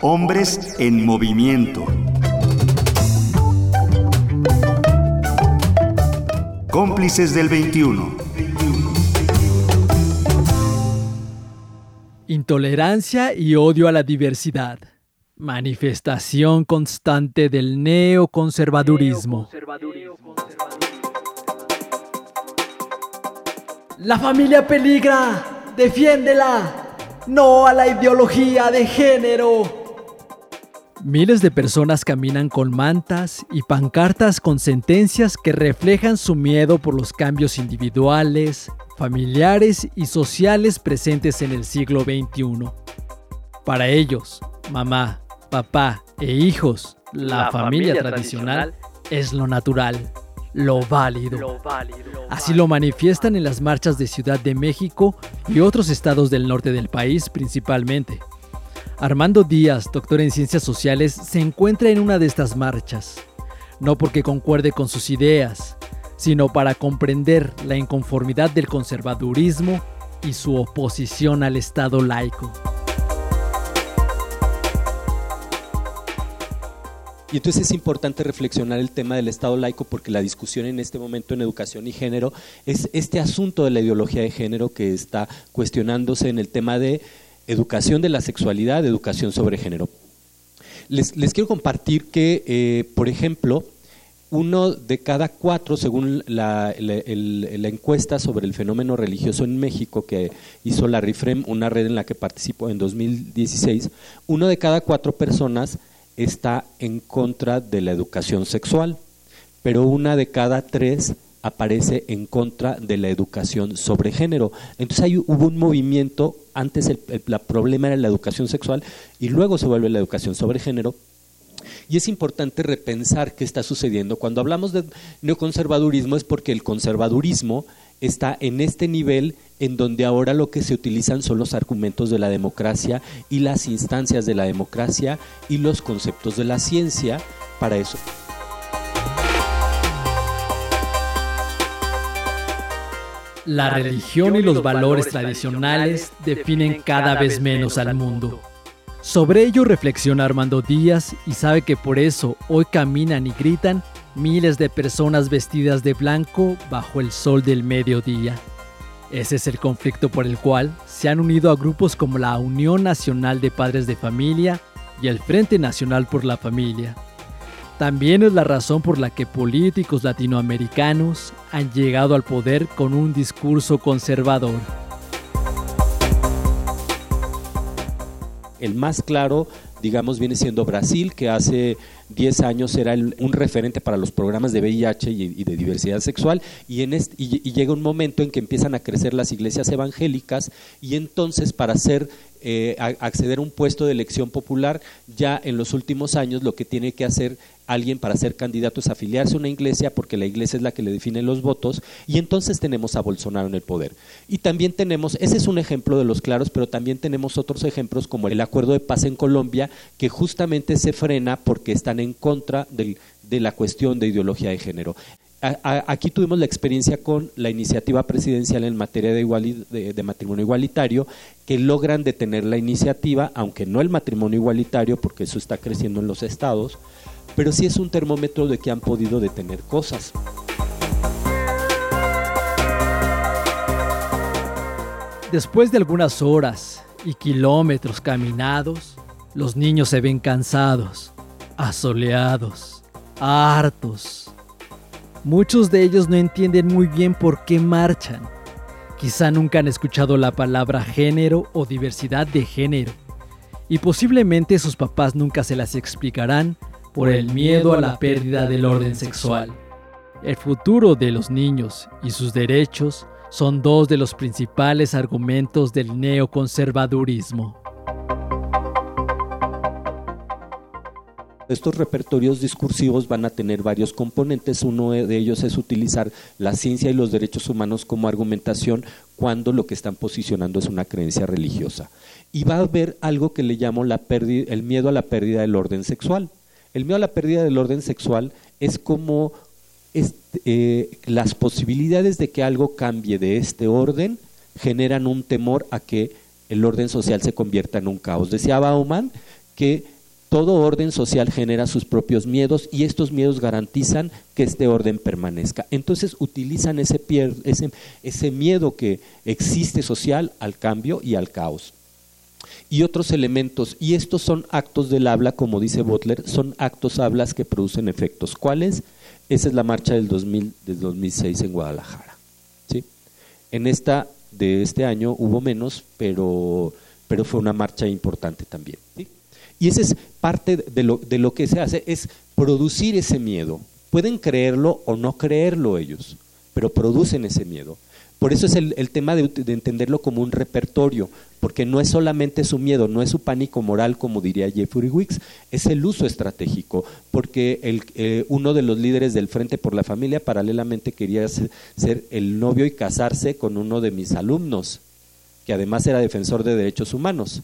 Hombres en movimiento. Cómplices del 21. Intolerancia y odio a la diversidad. Manifestación constante del neoconservadurismo. La familia peligra. Defiéndela. No a la ideología de género. Miles de personas caminan con mantas y pancartas con sentencias que reflejan su miedo por los cambios individuales, familiares y sociales presentes en el siglo XXI. Para ellos, mamá, papá e hijos, la, familia, tradicional, es lo natural, lo válido. Así lo manifiestan en las marchas de Ciudad de México y otros estados del norte del país principalmente. Armando Díaz, doctor en ciencias sociales, se encuentra en una de estas marchas, no porque concuerde con sus ideas, sino para comprender la inconformidad del conservadurismo y su oposición al Estado laico. Y entonces es importante reflexionar el tema del Estado laico porque la discusión en este momento en educación y género es este asunto de la ideología de género que está cuestionándose en el tema de educación de la sexualidad, educación sobre género. Les, quiero compartir que, eh, por ejemplo, uno de cada cuatro, según la, encuesta sobre el fenómeno religioso en México que hizo la RIFREM, una red en la que participó en 2016, uno de cada cuatro personas está en contra de la educación sexual, pero una de cada tres aparece en contra de la educación sobre género. Entonces ahí hubo un movimiento, antes el, problema era la educación sexual y luego se vuelve la educación sobre género. Y es importante repensar qué está sucediendo. Cuando hablamos de neoconservadurismo es porque el conservadurismo está en este nivel en donde ahora lo que se utilizan son los argumentos de la democracia y las instancias de la democracia y los conceptos de la ciencia para eso. La religión y los valores tradicionales definen cada vez menos al mundo. Sobre ello reflexiona Armando Díaz y sabe que por eso hoy caminan y gritan miles de personas vestidas de blanco bajo el sol del mediodía. Ese es el conflicto por el cual se han unido a grupos como la Unión Nacional de Padres de Familia y el Frente Nacional por la Familia. También es la razón por la que políticos latinoamericanos han llegado al poder con un discurso conservador. El más claro, digamos, viene siendo Brasil, que hace 10 años era un referente para los programas de VIH y, de diversidad sexual, y, en y, llega un momento en que empiezan a crecer las iglesias evangélicas, y entonces para hacer eh, acceder a un puesto de elección popular, ya en los últimos años lo que tiene que hacer alguien para ser candidato es afiliarse a una iglesia porque la iglesia es la que le define los votos y entonces tenemos a Bolsonaro en el poder. Y también tenemos, ese es un ejemplo de los claros, pero también tenemos otros ejemplos como el acuerdo de paz en Colombia que justamente se frena porque están en contra de la cuestión de ideología de género aquí tuvimos la experiencia con la iniciativa presidencial en materia de, de, matrimonio igualitario, que logran detener la iniciativa, aunque no el matrimonio igualitario, porque eso está creciendo en los estados, pero sí es un termómetro de que han podido detener cosas. Después de algunas horas y kilómetros caminados, los niños se ven cansados, asoleados, hartos Muchos de ellos no entienden muy bien por qué marchan. Quizá nunca han escuchado la palabra género o diversidad de género. Y posiblemente sus papás nunca se las explicarán por el miedo a la pérdida del orden sexual. El futuro de los niños y sus derechos son dos de los principales argumentos del neoconservadurismo. Estos repertorios discursivos van a tener varios componentes. Uno de ellos es utilizar la ciencia y los derechos humanos como argumentación cuando lo que están posicionando es una creencia religiosa. Y va a haber algo que le llamo la el miedo a la pérdida del orden sexual. El miedo a la pérdida del orden sexual es como eh, las posibilidades de que algo cambie de este orden generan un temor a que el orden social se convierta en un caos. Decía Bauman que todo orden social genera sus propios miedos y estos miedos garantizan que este orden permanezca. Entonces utilizan ese, ese, miedo que existe social al cambio y al caos y otros elementos. Y estos son actos del habla, como dice Butler, son actos hablas que producen efectos. ¿Cuáles? Esa es la marcha del, 2000, del 2006 en Guadalajara. ¿sí? En esta de este año hubo menos, pero, pero fue una marcha importante también. Y esa es parte de lo, de lo que se hace, es producir ese miedo. Pueden creerlo o no creerlo ellos, pero producen ese miedo. Por eso es el, tema de, entenderlo como un repertorio, porque no es solamente su miedo, no es su pánico moral, como diría Jeffrey Wicks, es el uso estratégico, porque el, eh, uno de los líderes del Frente por la Familia paralelamente quería ser el novio y casarse con uno de mis alumnos, que además era defensor de derechos humanos.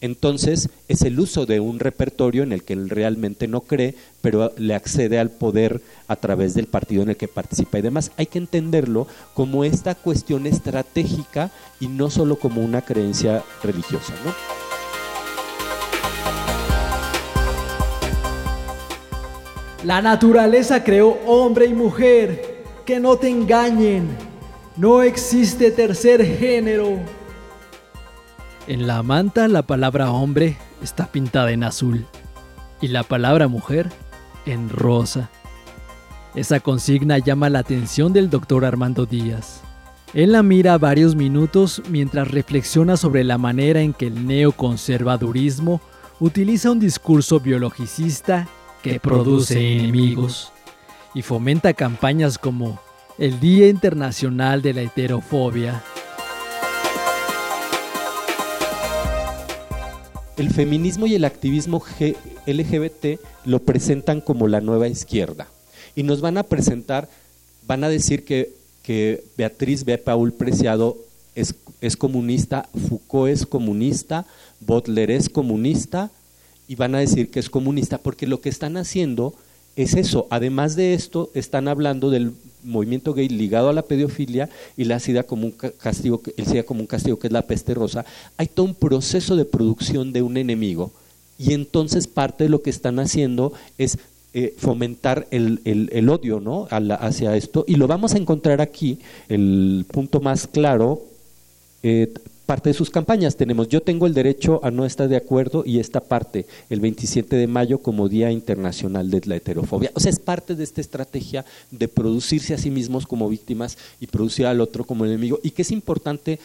Entonces es el uso de un repertorio en el que él realmente no cree, pero le accede al poder a través del partido en el que participa y demás. Hay que entenderlo como esta cuestión estratégica y no solo como una creencia religiosa. La naturaleza creó hombre y mujer, que no te engañen, no existe tercer género. En la manta la palabra hombre está pintada en azul y la palabra mujer en rosa. Esa consigna llama la atención del doctor Armando Díaz. Él la mira varios minutos mientras reflexiona sobre la manera en que el neoconservadurismo utiliza un discurso biologicista que produce enemigos y fomenta campañas como el Día Internacional de la Heterofobia el feminismo y el activismo LGBT lo presentan como la nueva izquierda. Y nos van a presentar, van a decir que, que Beatriz B. Paul Preciado es, es comunista, Foucault es comunista, Butler es comunista, y van a decir que es comunista, porque lo que están haciendo es eso. Además de esto, están hablando del movimiento gay ligado a la pedofilia y la SIDA como un castigo, el SIDA como un castigo que es la peste rosa, hay todo un proceso de producción de un enemigo y entonces parte de lo que están haciendo es eh, fomentar el, el, odio ¿no? hacia esto y lo vamos a encontrar aquí, el punto más claro, eh, parte de sus campañas. Tenemos Yo tengo el derecho a no estar de acuerdo y esta parte, el 27 de mayo como Día Internacional de la Heterofobia. O sea, es parte de esta estrategia de producirse a sí mismos como víctimas y producir al otro como enemigo y que es importante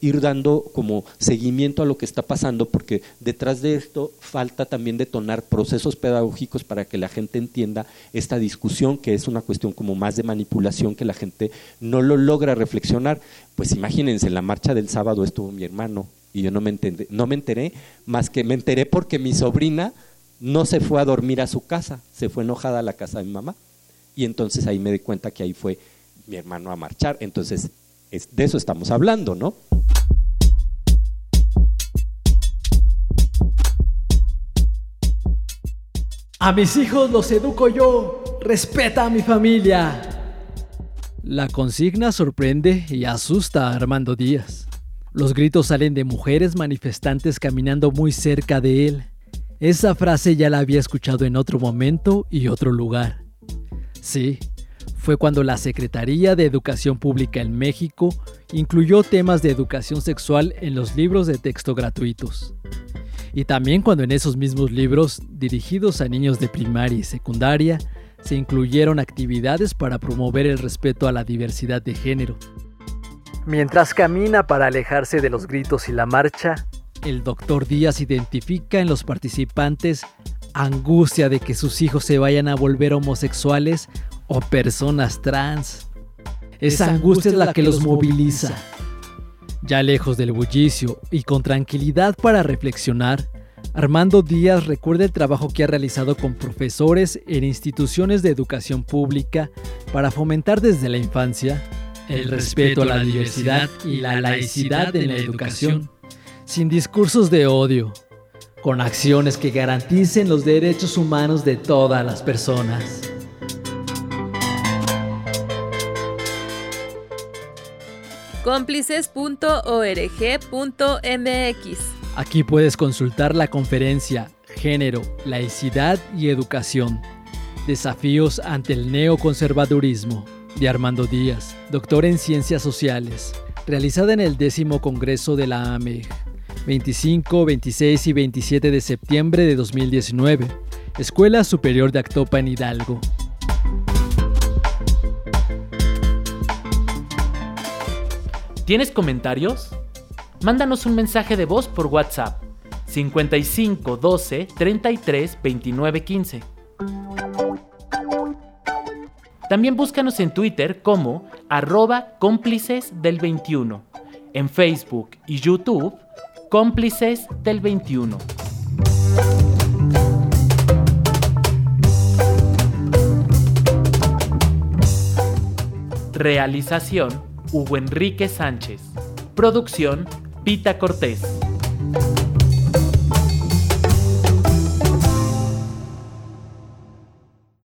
ir dando como seguimiento a lo que está pasando, porque detrás de esto falta también detonar procesos pedagógicos para que la gente entienda esta discusión, que es una cuestión como más de manipulación, que la gente no lo logra reflexionar. Pues imagínense, en la marcha del sábado estuvo mi hermano y yo no me, enteré, no me enteré, más que me enteré porque mi sobrina no se fue a dormir a su casa, se fue enojada a la casa de mi mamá. Y entonces ahí me di cuenta que ahí fue mi hermano a marchar. Entonces de eso estamos hablando, ¿no? A mis hijos los educo yo, respeta a mi familia. La consigna sorprende y asusta a Armando Díaz. Los gritos salen de mujeres manifestantes caminando muy cerca de él. Esa frase ya la había escuchado en otro momento y otro lugar. Sí, fue cuando la Secretaría de Educación Pública en México incluyó temas de educación sexual en los libros de texto gratuitos. Y también cuando en esos mismos libros, dirigidos a niños de primaria y secundaria, se incluyeron actividades para promover el respeto a la diversidad de género. Mientras camina para alejarse de los gritos y la marcha, el doctor Díaz identifica en los participantes angustia de que sus hijos se vayan a volver homosexuales o personas trans. Esa angustia es la que los moviliza. Ya lejos del bullicio y con tranquilidad para reflexionar, Armando Díaz recuerda el trabajo que ha realizado con profesores en instituciones de educación pública para fomentar desde la infancia el respeto a la diversidad y la laicidad en la educación, sin discursos de odio, con acciones que garanticen los derechos humanos de todas las personas. cómplices.org.mx. Aquí puedes consultar la conferencia género, laicidad y educación. Desafíos ante el neoconservadurismo, de Armando Díaz, doctor en Ciencias Sociales, realizada en el décimo Congreso de la AMEG, 25, 26 y 27 de septiembre de 2019, Escuela Superior de Actopa en Hidalgo. ¿Tienes comentarios? Mándanos un mensaje de voz por WhatsApp 55 12 33 29 15. También búscanos en Twitter como arroba cómplices del 21, en Facebook y YouTube cómplices del 21. Realización Hugo Enrique Sánchez. Producción Pita Cortés.